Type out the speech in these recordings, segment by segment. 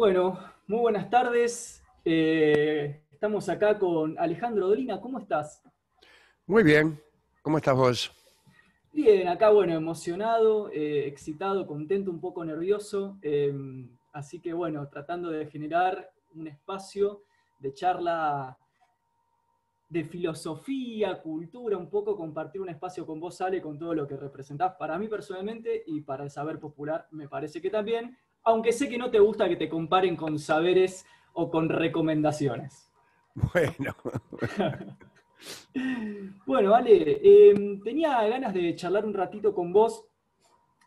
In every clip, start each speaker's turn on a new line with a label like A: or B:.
A: Bueno, muy buenas tardes. Eh, estamos acá con Alejandro Dolina. ¿Cómo estás?
B: Muy bien. ¿Cómo estás vos?
A: Bien, acá bueno, emocionado, eh, excitado, contento, un poco nervioso. Eh, así que bueno, tratando de generar un espacio de charla de filosofía, cultura, un poco compartir un espacio con vos, Ale, con todo lo que representás para mí personalmente y para el saber popular, me parece que también, aunque sé que no te gusta que te comparen con saberes o con recomendaciones.
B: Bueno.
A: bueno, Ale, em, tenía ganas de charlar un ratito con vos,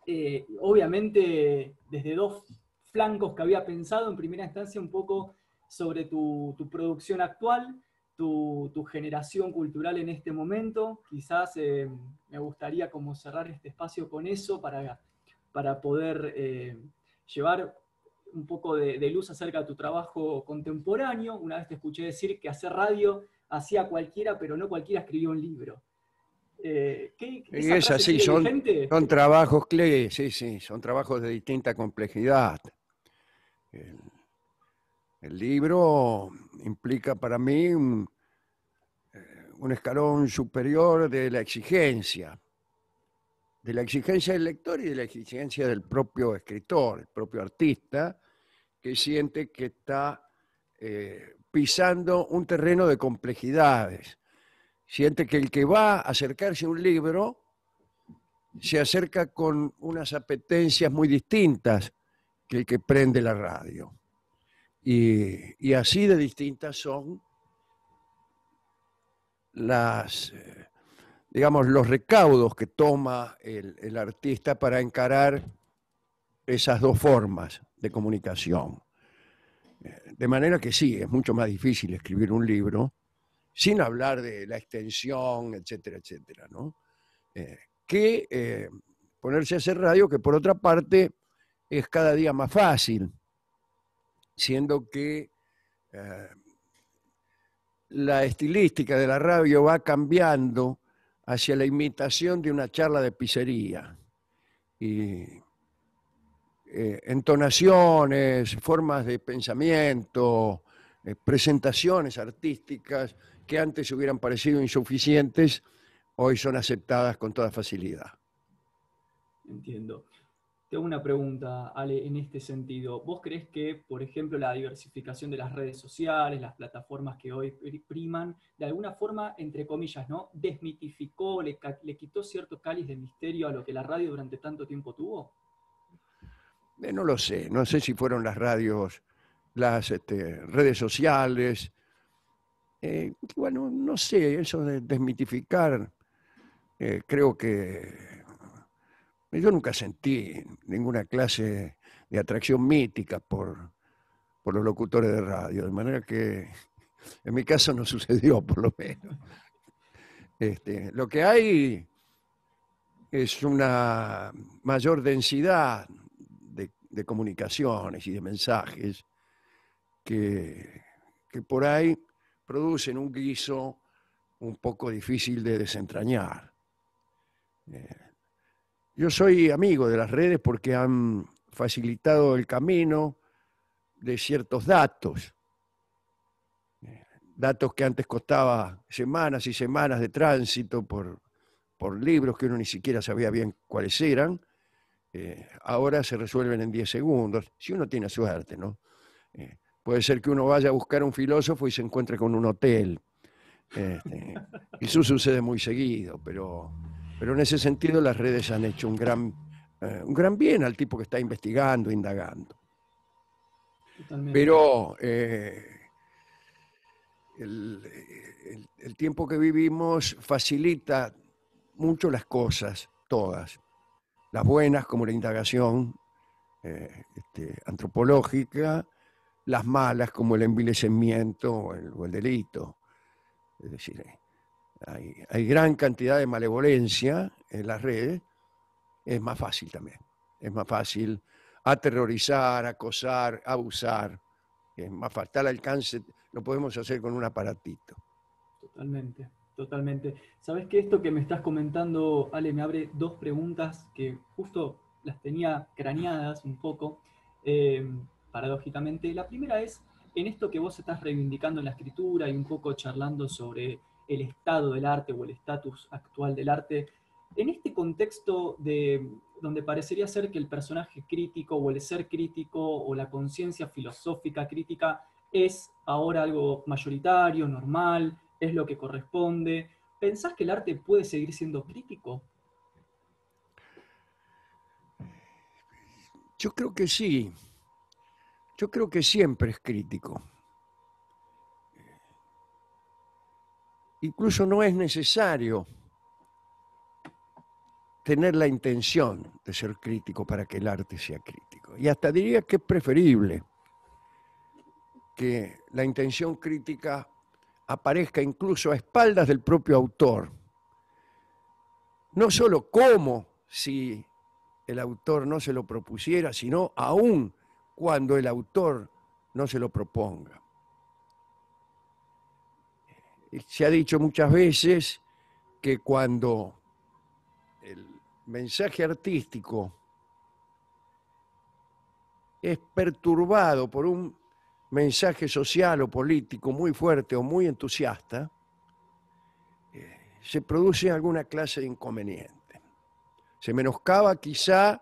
A: eh, obviamente desde dos flancos que había pensado, en primera instancia un poco sobre tu, producción actual, tu, generación cultural en este momento. Quizás em, me gustaría como cerrar este espacio con eso para, para poder eh, llevar un poco de, luz acerca de tu trabajo contemporáneo. Una vez te escuché decir que hacer radio hacía cualquiera, pero no cualquiera escribió un libro.
B: Eh, es así, son, son, trabajos, sí, sí, son trabajos de distinta complejidad. El, libro implica para mí eh, un escalón superior de la exigencia, de la exigencia del lector y de la exigencia del propio escritor, el propio artista, que siente que está eh, pisando un terreno de complejidades. Siente que el que va a acercarse a un libro se acerca con unas apetencias muy distintas que el que prende la radio. Y, así de distintas son las, eh, digamos, los recaudos que toma el artista para encarar esas dos formas de comunicación. Eh, de manera que sí, es mucho más difícil escribir un libro, sin hablar de la extensión, etcétera, etcétera, ¿no? Eh, que eh, ponerse a hacer radio, que por otra parte es cada día más fácil, siendo que la estilística de la radio va cambiando hacia la imitación de una charla de pizzería. Y eh, entonaciones, formas de pensamiento, eh, presentaciones artísticas que antes hubieran parecido insuficientes, hoy son aceptadas con toda facilidad.
A: Entiendo. Tengo una pregunta, Ale, en este sentido. ¿Vos crees que, por ejemplo, la diversificación de las redes sociales, las plataformas que hoy priman, de alguna forma, entre comillas, ¿no? desmitificó, le, quitó cierto cáliz de misterio a lo que la radio durante tanto tiempo tuvo?
B: Eh, no lo sé, no sé si fueron las radios, las este, redes sociales. Eh, bueno, no sé, eso de desmitificar, eh, creo que yo nunca sentí ninguna clase de atracción mítica por, por los locutores de radio, de manera que en mi caso no sucedió, por lo menos. Este, lo que hay es una mayor densidad de comunicaciones y de mensajes que, que por ahí producen un guiso un poco difícil de desentrañar. Eh, yo soy amigo de las redes porque han facilitado el camino de ciertos datos, eh, datos que antes costaba semanas y semanas de tránsito por, por libros que uno ni siquiera sabía bien cuáles eran, eh, ahora se resuelven en 10 segundos, si uno tiene suerte, ¿no? Eh, puede ser que uno vaya a buscar un filósofo y se encuentre con un hotel. Este, eso sucede muy seguido, pero, pero en ese sentido las redes han hecho un gran, eh, un gran bien al tipo que está investigando, indagando. Pero el tiempo que vivimos facilita mucho las cosas, todas las buenas como la indagación eh, este, antropológica, las malas como el envilecimiento o el, delito. Es decir, eh, hay, gran cantidad de malevolencia en las redes, es más fácil también. Es más fácil aterrorizar, acosar, abusar. Es más fácil. Tal alcance lo podemos hacer con un aparatito.
A: Totalmente. Totalmente. Sabes que esto que me estás comentando, Ale, me abre dos preguntas que justo las tenía craneadas un poco. Eh, paradójicamente. La primera es en esto que vos estás reivindicando en la escritura y un poco charlando sobre el estado del arte o el estatus actual del arte, en este contexto de, donde parecería ser que el personaje crítico o el ser crítico o la conciencia filosófica crítica es ahora algo mayoritario, normal, es lo que corresponde, ¿pensás que el arte puede seguir siendo crítico?
B: Yo creo que sí. Yo creo que siempre es crítico. Incluso no es necesario tener la intención de ser crítico para que el arte sea crítico. Y hasta diría que es preferible que la intención crítica aparezca incluso a espaldas del propio autor. No solo como si el autor no se lo propusiera, sino aún cuando el autor no se lo proponga. Se ha dicho muchas veces que cuando el mensaje artístico es perturbado por un mensaje social o político muy fuerte o muy entusiasta, eh, se produce alguna clase de inconveniente. Se menoscaba quizá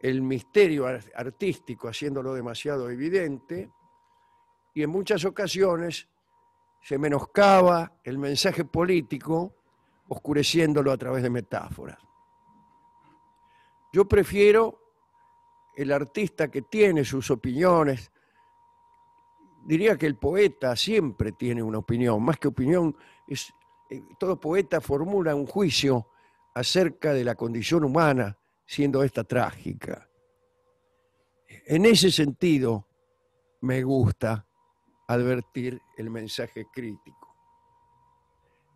B: el misterio artístico haciéndolo demasiado evidente y en muchas ocasiones se menoscaba el mensaje político oscureciéndolo a través de metáforas. Yo prefiero el artista que tiene sus opiniones, diría que el poeta siempre tiene una opinión, más que opinión, es, eh, todo poeta formula un juicio acerca de la condición humana siendo esta trágica. En ese sentido, me gusta advertir el mensaje crítico.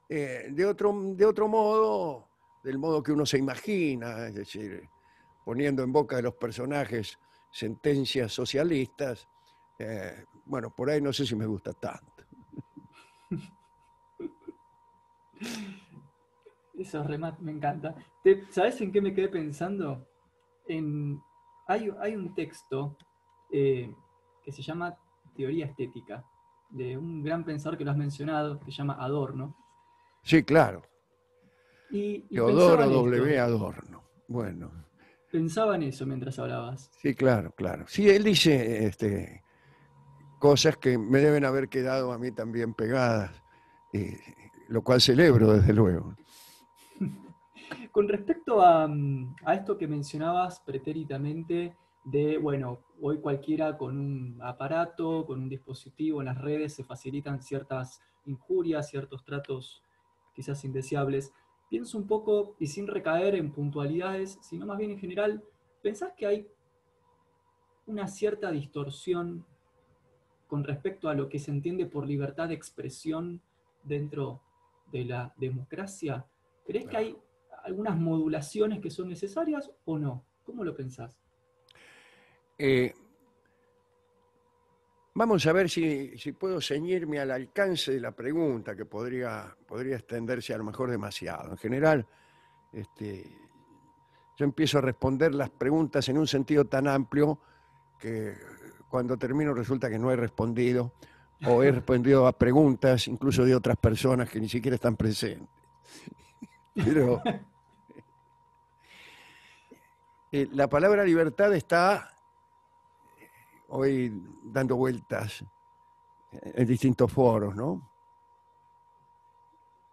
B: Eh, de, otro, de otro modo, del modo que uno se imagina, es decir, poniendo en boca de los personajes sentencias socialistas, eh, bueno, por ahí no sé si me gusta tanto.
A: Eso me encanta. ¿Sabes en qué me quedé pensando? En, hay, hay un texto eh, que se llama Teoría Estética, de un gran pensador que lo has mencionado, que se llama Adorno.
B: Sí, claro. Y, Teodoro W. Adorno. Bueno.
A: Pensaba en eso mientras hablabas.
B: Sí, claro, claro. Sí, él dice este, cosas que me deben haber quedado a mí también pegadas, lo cual celebro desde luego.
A: Con respecto a, mm, a, esto que mencionabas pretérитamente de, bueno, hoy cualquiera con un aparato, con un dispositivo en las redes se facilitan ciertas injurias, ciertos tratos quizás indeseables. Pienso un poco, y sin recaer en puntualidades, sino más bien en general, ¿pensás que hay una cierta distorsión con respecto a lo que se entiende por libertad de expresión dentro de la democracia? ¿Crees que hay algunas modulaciones que son necesarias o no? ¿Cómo lo pensás?
B: Eh, vamos a ver si, puedo ceñirme al alcance de la pregunta, que podría, podría extenderse a lo mejor demasiado. En general, este, yo empiezo a responder las preguntas en un sentido tan amplio que cuando termino resulta que no he respondido o he respondido a preguntas incluso de otras personas que ni siquiera están presentes. Pero eh, la palabra libertad está hoy dando vueltas en distintos foros, ¿no?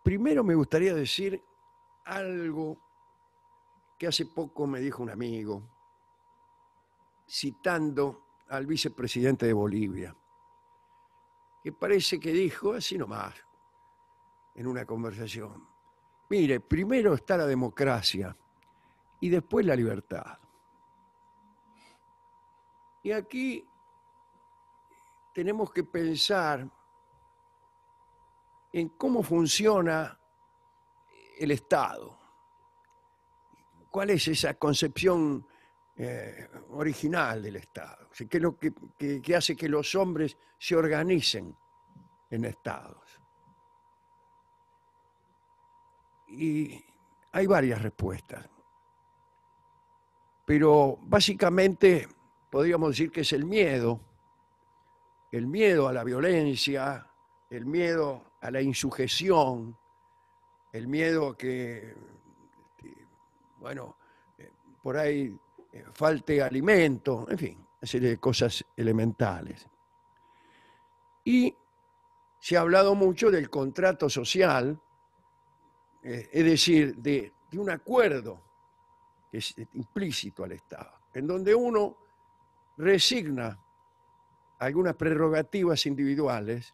B: Primero me gustaría decir algo que hace poco me dijo un amigo, citando al vicepresidente de Bolivia, que parece que dijo así nomás, en una conversación, Mire, primero está la democracia y después la libertad. Y aquí tenemos que pensar en cómo funciona el Estado. ¿Cuál es esa concepción eh, original del Estado? ¿Qué es lo que hace que los hombres se organicen en estados? Y hay varias respuestas. Pero básicamente podríamos decir que es el miedo, el miedo a la violencia, el miedo a la insujeción, el miedo a que, este, bueno, eh, por ahí eh, falte alimento, en fin, una serie de cosas elementales. Y se ha hablado mucho del contrato social, eh, es decir, de, de un acuerdo que es implícito al Estado, en donde uno resigna algunas prerrogativas individuales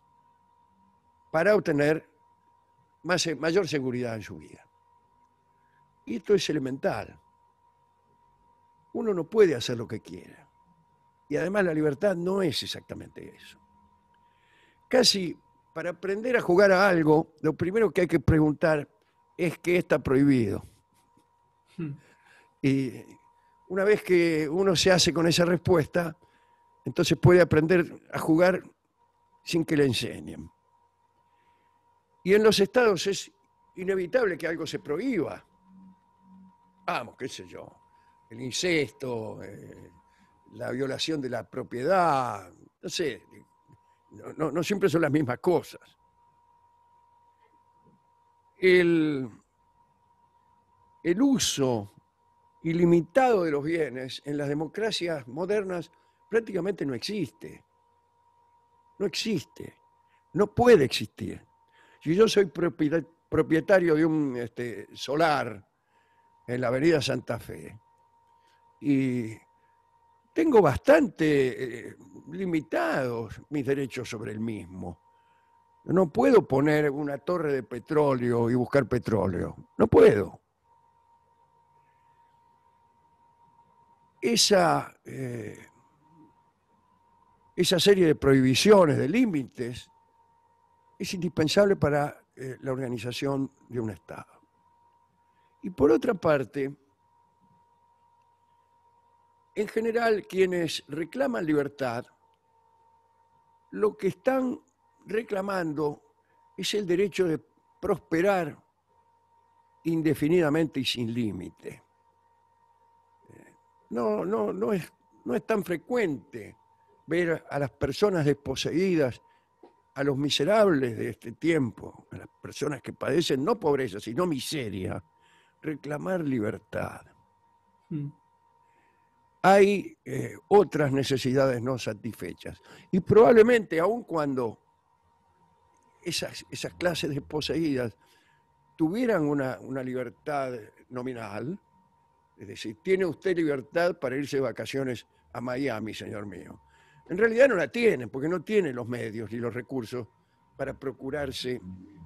B: para obtener más, mayor seguridad en su vida. Y esto es elemental. Uno no puede hacer lo que quiera. Y además la libertad no es exactamente eso. Casi para aprender a jugar a algo, lo primero que hay que preguntar es qué está prohibido. Hmm. Y una vez que uno se hace con esa respuesta, entonces puede aprender a jugar sin que le enseñen. Y en los estados es inevitable que algo se prohíba. Vamos, qué sé yo, el incesto, eh, la violación de la propiedad, no sé, no, no siempre son las mismas cosas. El, el uso ilimitado de los bienes en las democracias modernas prácticamente no existe. No existe. No puede existir. Si yo soy propietario de un este, solar en la avenida Santa Fe y tengo bastante eh, limitados mis derechos sobre el mismo. No puedo poner una torre de petróleo y buscar petróleo. No puedo. Esa, eh, esa serie de prohibiciones, de límites, es indispensable para eh, la organización de un Estado. Y por otra parte, en general, quienes reclaman libertad, lo que están reclamando es el derecho de prosperar indefinidamente y sin límite no, no, no, es, no es tan frecuente ver a las personas desposeídas, a los miserables de este tiempo, a las personas que padecen no pobreza, sino miseria, reclamar libertad. Hmm. Hay eh, otras necesidades no satisfechas. Y probablemente, aun cuando esas, esas clases desposeídas tuvieran una, una libertad nominal, es decir, tiene usted libertad para irse de vacaciones a Miami, señor mío. En realidad no la tiene, porque no tiene los medios ni los recursos para procurarse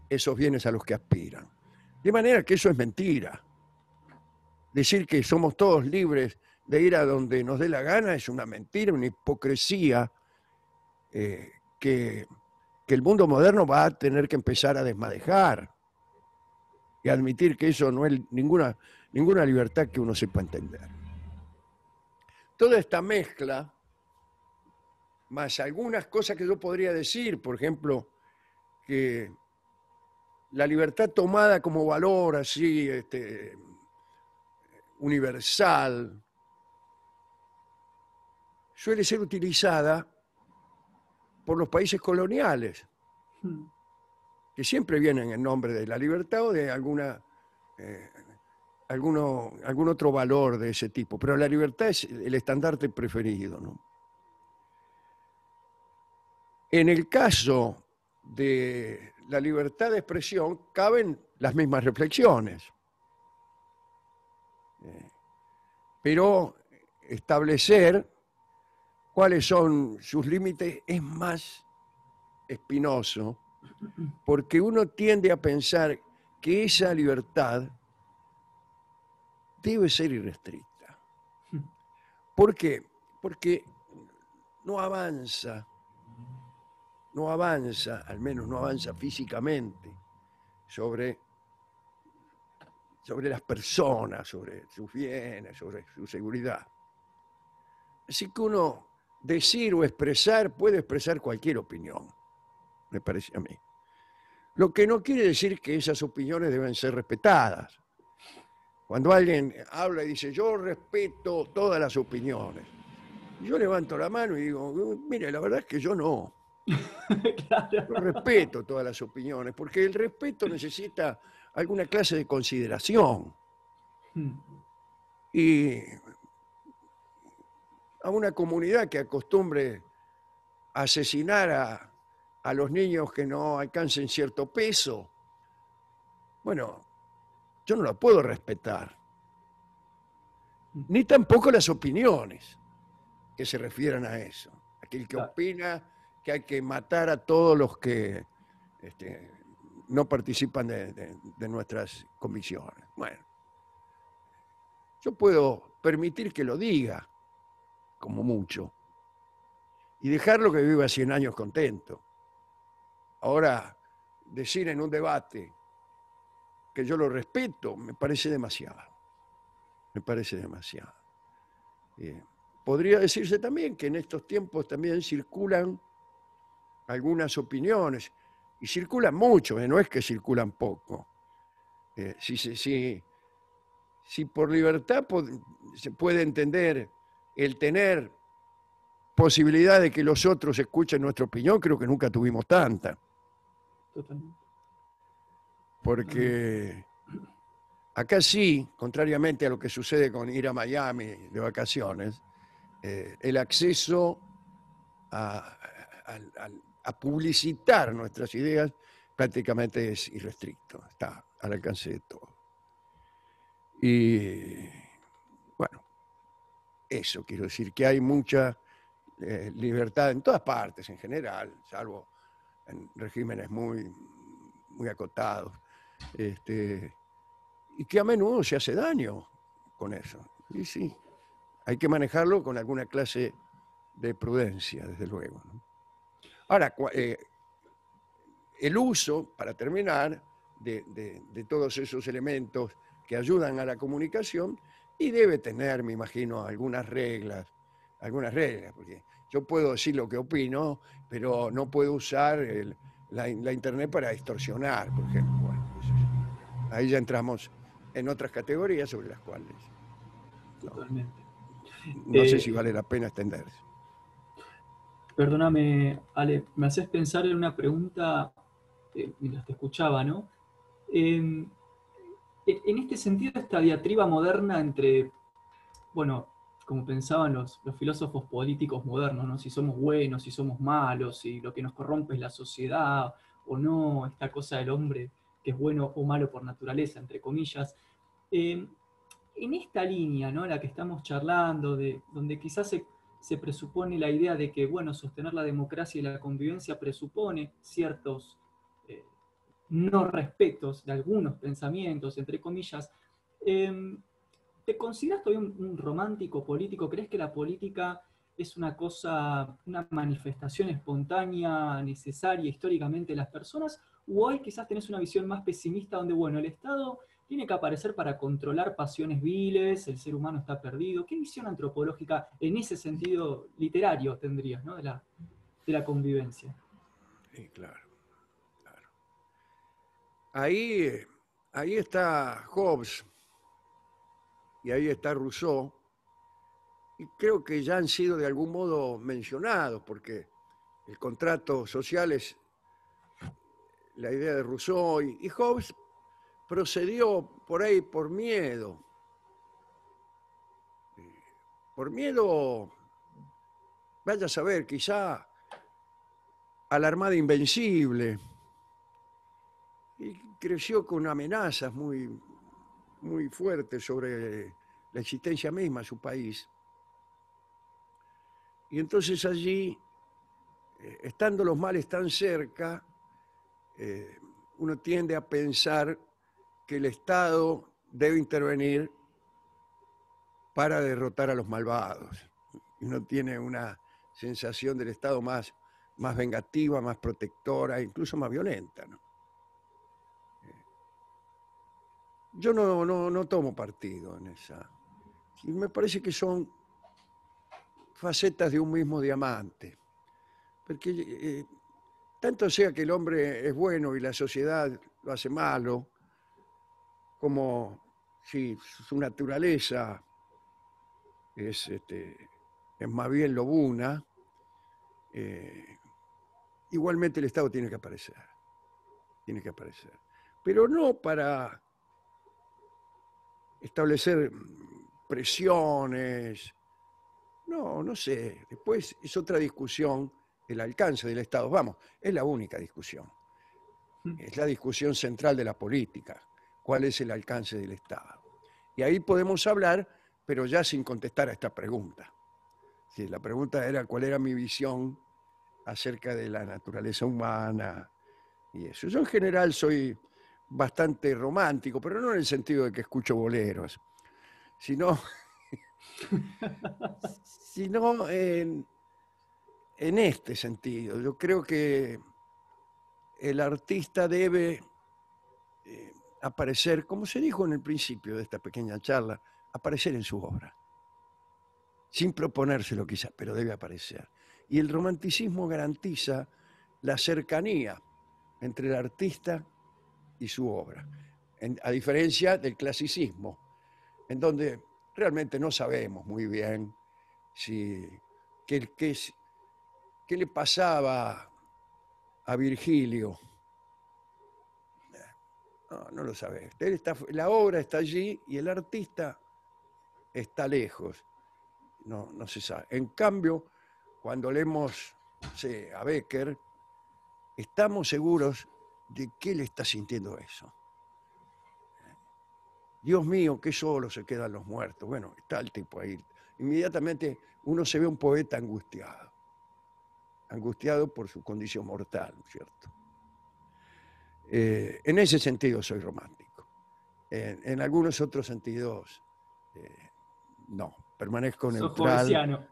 B: esos bienes a los que aspiran. De manera que eso es mentira. Decir que somos todos libres de ir a donde nos dé la gana es una mentira, una hipocresía eh, que, que el mundo moderno va a tener que empezar a desmadejar y admitir que eso no es ninguna ninguna libertad que uno sepa entender. Toda esta mezcla, más algunas cosas que yo podría decir, por ejemplo, que la libertad tomada como valor así, este, universal, suele ser utilizada por los países coloniales, hmm. que siempre vienen en nombre de la libertad o de alguna eh, alguno, algún otro valor de ese tipo, pero la libertad es el estandarte preferido. En el caso de la libertad de expresión caben las mismas reflexiones, eh, pero establecer cuáles son sus límites es más espinoso, porque uno tiende a pensar que esa libertad debe ser irrestricta. ¿Por qué? Porque no avanza, no avanza, al menos no avanza físicamente, sobre, sobre las personas, sobre sus bienes, sobre su seguridad. Así que uno decir o expresar puede expresar cualquier opinión, me parece a mí. Lo que no quiere decir que esas opiniones deben ser respetadas. Cuando alguien habla y dice, yo respeto todas las opiniones, Yo levanto la mano y digo, mire, la verdad es que yo no. Yo respeto todas las opiniones, porque el respeto necesita alguna clase de consideración.
A: Hmm.
B: Y a una comunidad que acostumbre a asesinar a, a los niños que no alcancen cierto peso, bueno, yo no la puedo respetar. Ni tampoco las opiniones que se refieran a eso. Aquel que opina que hay que matar a todos los que este, no participan de, de- de nuestras convicciones. Bueno, yo puedo permitir que lo diga, como mucho, y dejarlo que viva 100 años contento. Ahora, decir en un debate que yo lo respeto me parece demasiado. Me parece demasiado. Eh, podría decirse también que en estos tiempos también circulan algunas opiniones, y circulan mucho, eh, no es que circulan poco. Eh, si, si, si- por libertad se puede entender el tener posibilidad de que los otros escuchen nuestra opinión, creo que nunca tuvimos tanta.
A: Totalmente.
B: Porque acá sí, contrariamente a lo que sucede con ir a Miami de vacaciones, eh, el acceso a, publicitar nuestras ideas prácticamente es irrestricto, está al alcance de todo. Y bueno, eso quiero decir, que hay mucha eh, libertad en todas partes en general, salvo en regímenes muy, muy acotados este, y que a menudo se hace daño con eso. Y sí, hay que manejarlo con alguna clase de prudencia, desde luego. Ahora, eh, el uso, para terminar, de, todos esos elementos que ayudan a la comunicación y debe tener, me imagino, algunas reglas, algunas reglas, porque yo puedo decir lo que opino, pero no puedo usar la, la internet para distorsionar, por ejemplo. Ahí ya entramos en otras categorías sobre las cuales
A: Totalmente.
B: no sé
A: Eh,
B: si vale la pena extenderse.
A: Perdóname, Ale, me haces pensar en una pregunta eh, mientras te escuchaba, ¿no? En, en este sentido, esta diatriba moderna entre, bueno, como pensaban los, los filósofos políticos modernos, ¿no? Si somos buenos, si somos malos, si lo que nos corrompe es la sociedad o no, esta cosa del hombre que es bueno o malo por naturaleza, entre comillas. Eh, en esta línea, ¿no? La que estamos charlando, de, donde quizás se, se presupone la idea de que, bueno, sostener la democracia y la convivencia presupone ciertos eh, no respetos de algunos pensamientos, entre comillas. Eh, ¿Te consideras todavía un, un romántico político? ¿Crees que la política es una cosa, una manifestación espontánea, necesaria históricamente de las personas? ¿O hoy quizás tenés una visión más pesimista donde, bueno, el Estado tiene que aparecer para controlar pasiones viles, el ser humano está perdido? ¿Qué visión antropológica en ese sentido literario tendrías, ¿no? de, la, de la convivencia?
B: Sí, claro, claro. Ahí, eh, ahí está Hobbes y ahí está Rousseau, y creo que ya han sido de algún modo mencionados, porque el contrato social es la idea de Rousseau, y, Hobbes procedió por ahí por miedo. Eh, Por miedo, vaya a saber, quizá a la Armada Invencible. Y creció con amenazas muy, muy fuertes sobre la existencia misma de su país. Y entonces allí, eh, estando los males tan cerca, eh, uno tiende a pensar que el Estado debe intervenir para derrotar a los malvados. Uno tiene una sensación del Estado más, más vengativa, más protectora, incluso más violenta. Eh, Yo no, no, no tomo partido en esa. Me parece que son facetas de un mismo diamante. Porque eh, tanto sea que el hombre es bueno y la sociedad lo hace malo, como si su naturaleza es este, es más bien lobuna, eh, igualmente el Estado tiene que aparecer. Tiene que aparecer. Pero no para establecer presiones. No, no sé. Después es otra discusión el alcance del Estado. Vamos, es la única discusión. Mm. Es la discusión central de la política. ¿Cuál es el alcance del Estado? Y ahí podemos hablar, pero ya sin contestar a esta pregunta. Si la pregunta era cuál era mi visión acerca de la naturaleza humana y eso. Yo en general soy bastante romántico, pero no en el sentido de que escucho boleros, sino, sino en, en este sentido. Yo creo que el artista debe eh, aparecer, como se dijo en el principio de esta pequeña charla, aparecer en su obra. Sin proponérselo quizás, pero debe aparecer. Y el romanticismo garantiza la cercanía entre el artista y su obra, a diferencia del clasicismo, en donde realmente no sabemos muy bien si, qué, qué, qué le pasaba a Virgilio. No, lo sabe. la obra está allí y el artista está lejos. No, no se sabe. En cambio, cuando leemos a Becker, estamos seguros de que él está sintiendo eso. Dios mío, qué solo se quedan los muertos. Bueno, está el tipo ahí. Inmediatamente uno se ve un poeta angustiado angustiado por su condición mortal, ¿cierto? Eh, en ese sentido soy romántico. En, algunos otros sentidos, eh, no, permanezco neutral.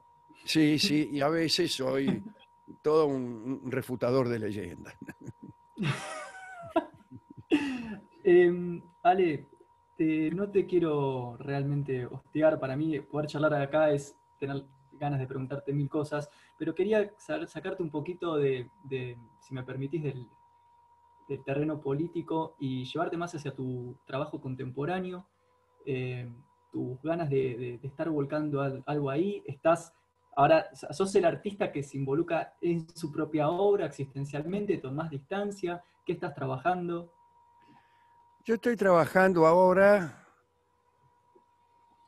B: Sí, sí, y a veces soy todo un, refutador de leyendas.
A: Em, Ale, no te quiero realmente hostigar. Para mí, poder charlar acá es tener ganas de preguntarte mil cosas, pero quería sacarte un poquito de, si me permitís, del, terreno político y llevarte más hacia tu trabajo contemporáneo, eh, tus ganas de, estar volcando algo ahí. Estás, ahora, sos el artista que se involucra en su propia obra existencialmente, tomás distancia, ¿qué estás trabajando?
B: Yo estoy trabajando ahora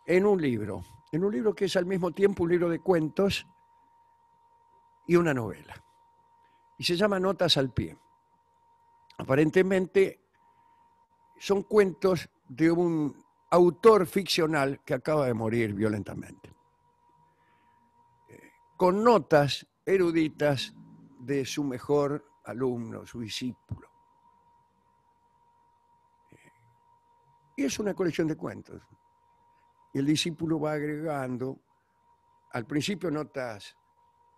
B: en un libro en un libro que es al mismo tiempo un libro de cuentos y una novela. Y se llama Notas al pie. Aparentemente son cuentos de un autor ficcional que acaba de morir violentamente, con notas eruditas de su mejor alumno, su discípulo. Y es una colección de cuentos el discípulo va agregando, al principio notas,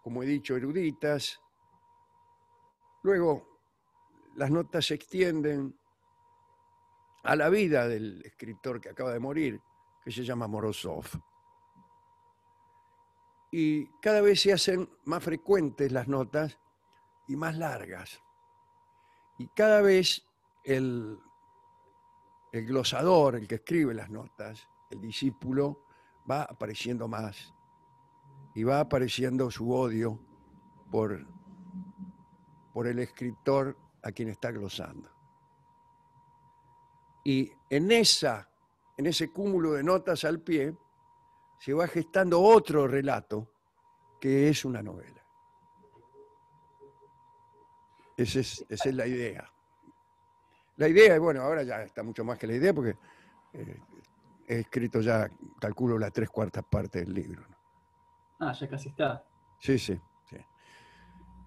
B: como he dicho, eruditas, luego las notas se extienden a la vida del escritor que acaba de morir, que se llama Morozov. Y cada vez se hacen más frecuentes las notas y más largas. Y cada vez el, el glosador, el que escribe las notas, el discípulo va apareciendo más y va apareciendo su odio por, por el escritor a quien está glosando. Y en, esa, en ese cúmulo de notas al pie se va gestando otro relato que es una novela. Esa es, esa es la idea. La idea, bueno, ahora ya está mucho más que la idea porque eh, he escrito ya, calculo, las tres cuartas partes del libro.
A: Ah, ya casi está.
B: Sí, sí,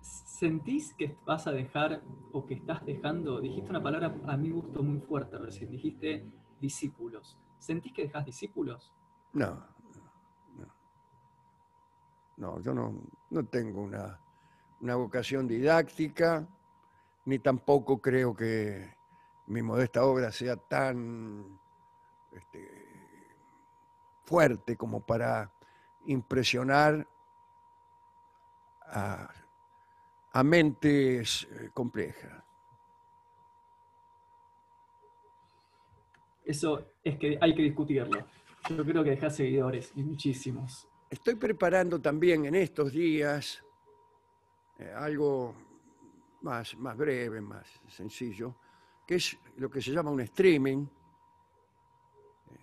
A: ¿Sentís que vas a dejar o que estás dejando, dijiste una palabra a mi gusto muy fuerte recién, dijiste discípulos. ¿Sentís que dejas discípulos?
B: No, no. No, yo no, no tengo una, una vocación didáctica, ni tampoco creo que mi modesta obra sea tan este, fuerte como para impresionar a, mentes eh, complejas.
A: Eso es que hay que discutirlo. Yo creo que dejas seguidores, y muchísimos.
B: estoy preparando también en estos días eh, algo más, más breve, más sencillo, que es lo que se llama un streaming. eh,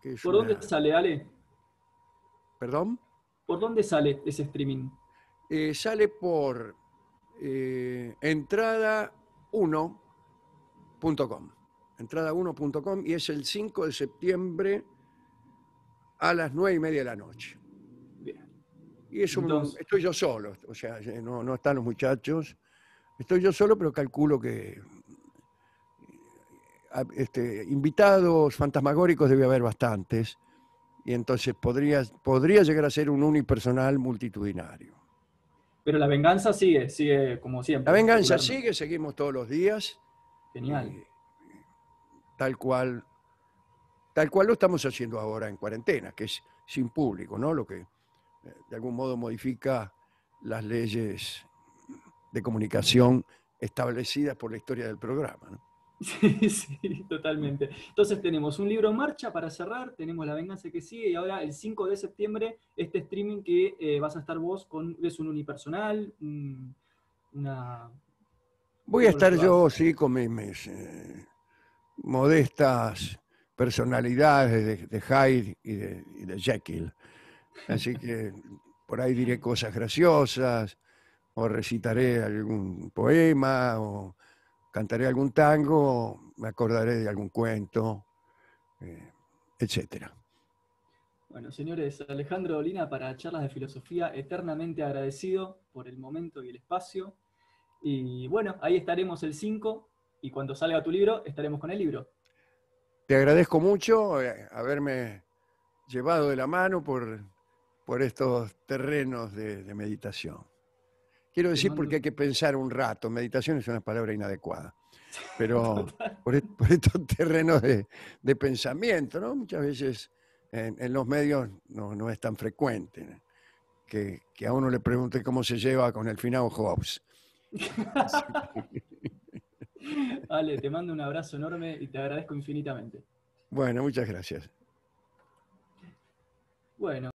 B: que es
A: ¿Por dónde
B: una-
A: sale, Ale?
B: ¿Perdón?
A: ¿Por dónde sale ese streaming?
B: Eh, sale por eh, entrada1.com. Entrada1.com y es el 5 de septiembre a las 9 y media de la noche.
A: Bien.
B: Y es un,
A: Entonces-
B: estoy yo solo, o sea, no, no están los muchachos. Estoy yo solo, pero calculo que eh, este, invitados fantasmagóricos debe haber bastantes. Y entonces podría, podría llegar a ser un unipersonal multitudinario.
A: Pero la venganza sigue, sigue como siempre.
B: La venganza sigue, seguimos todos los días.
A: Genial.
B: tal cual, tal cual lo estamos haciendo ahora en cuarentena, que es sin público, ¿no? Lo que eh, de algún modo modifica las leyes de comunicación establecidas por la historia del programa. ¿no?
A: Sí, sí, totalmente. Entonces tenemos un libro en marcha para cerrar, tenemos La venganza que sigue y ahora el 5 de septiembre este streaming que eh, vas a estar vos con, es un unipersonal, un- una...
B: Voy a
A: ¿Cómo lo
B: estar yo, sí, con mis, mis, eh, modestas personalidades de, de Hyde y de, y de Jekyll. Así que por ahí diré cosas graciosas, o recitaré algún poema, o cantaré algún tango, me acordaré de algún cuento, eh, etcétera.
A: Bueno, señores, Alejandro Dolina para charlas de filosofía, eternamente agradecido por el momento y el espacio. Y bueno, ahí estaremos el 5 y cuando salga tu libro estaremos con el libro.
B: Te agradezco mucho eh, haberme llevado de la mano por, por estos terrenos de, de meditación. Quiero decir porque hay que pensar un rato. Meditación es una palabra inadecuada. Pero por, est- por estos terrenos de, de pensamiento, ¿no? Muchas veces en, en los medios no, no es tan frecuente ¿no? que, que a uno le pregunte cómo se lleva con el finado Hobbes.
A: Ale, te mando un abrazo enorme y te agradezco infinitamente.
B: Bueno, muchas gracias.
A: Bueno.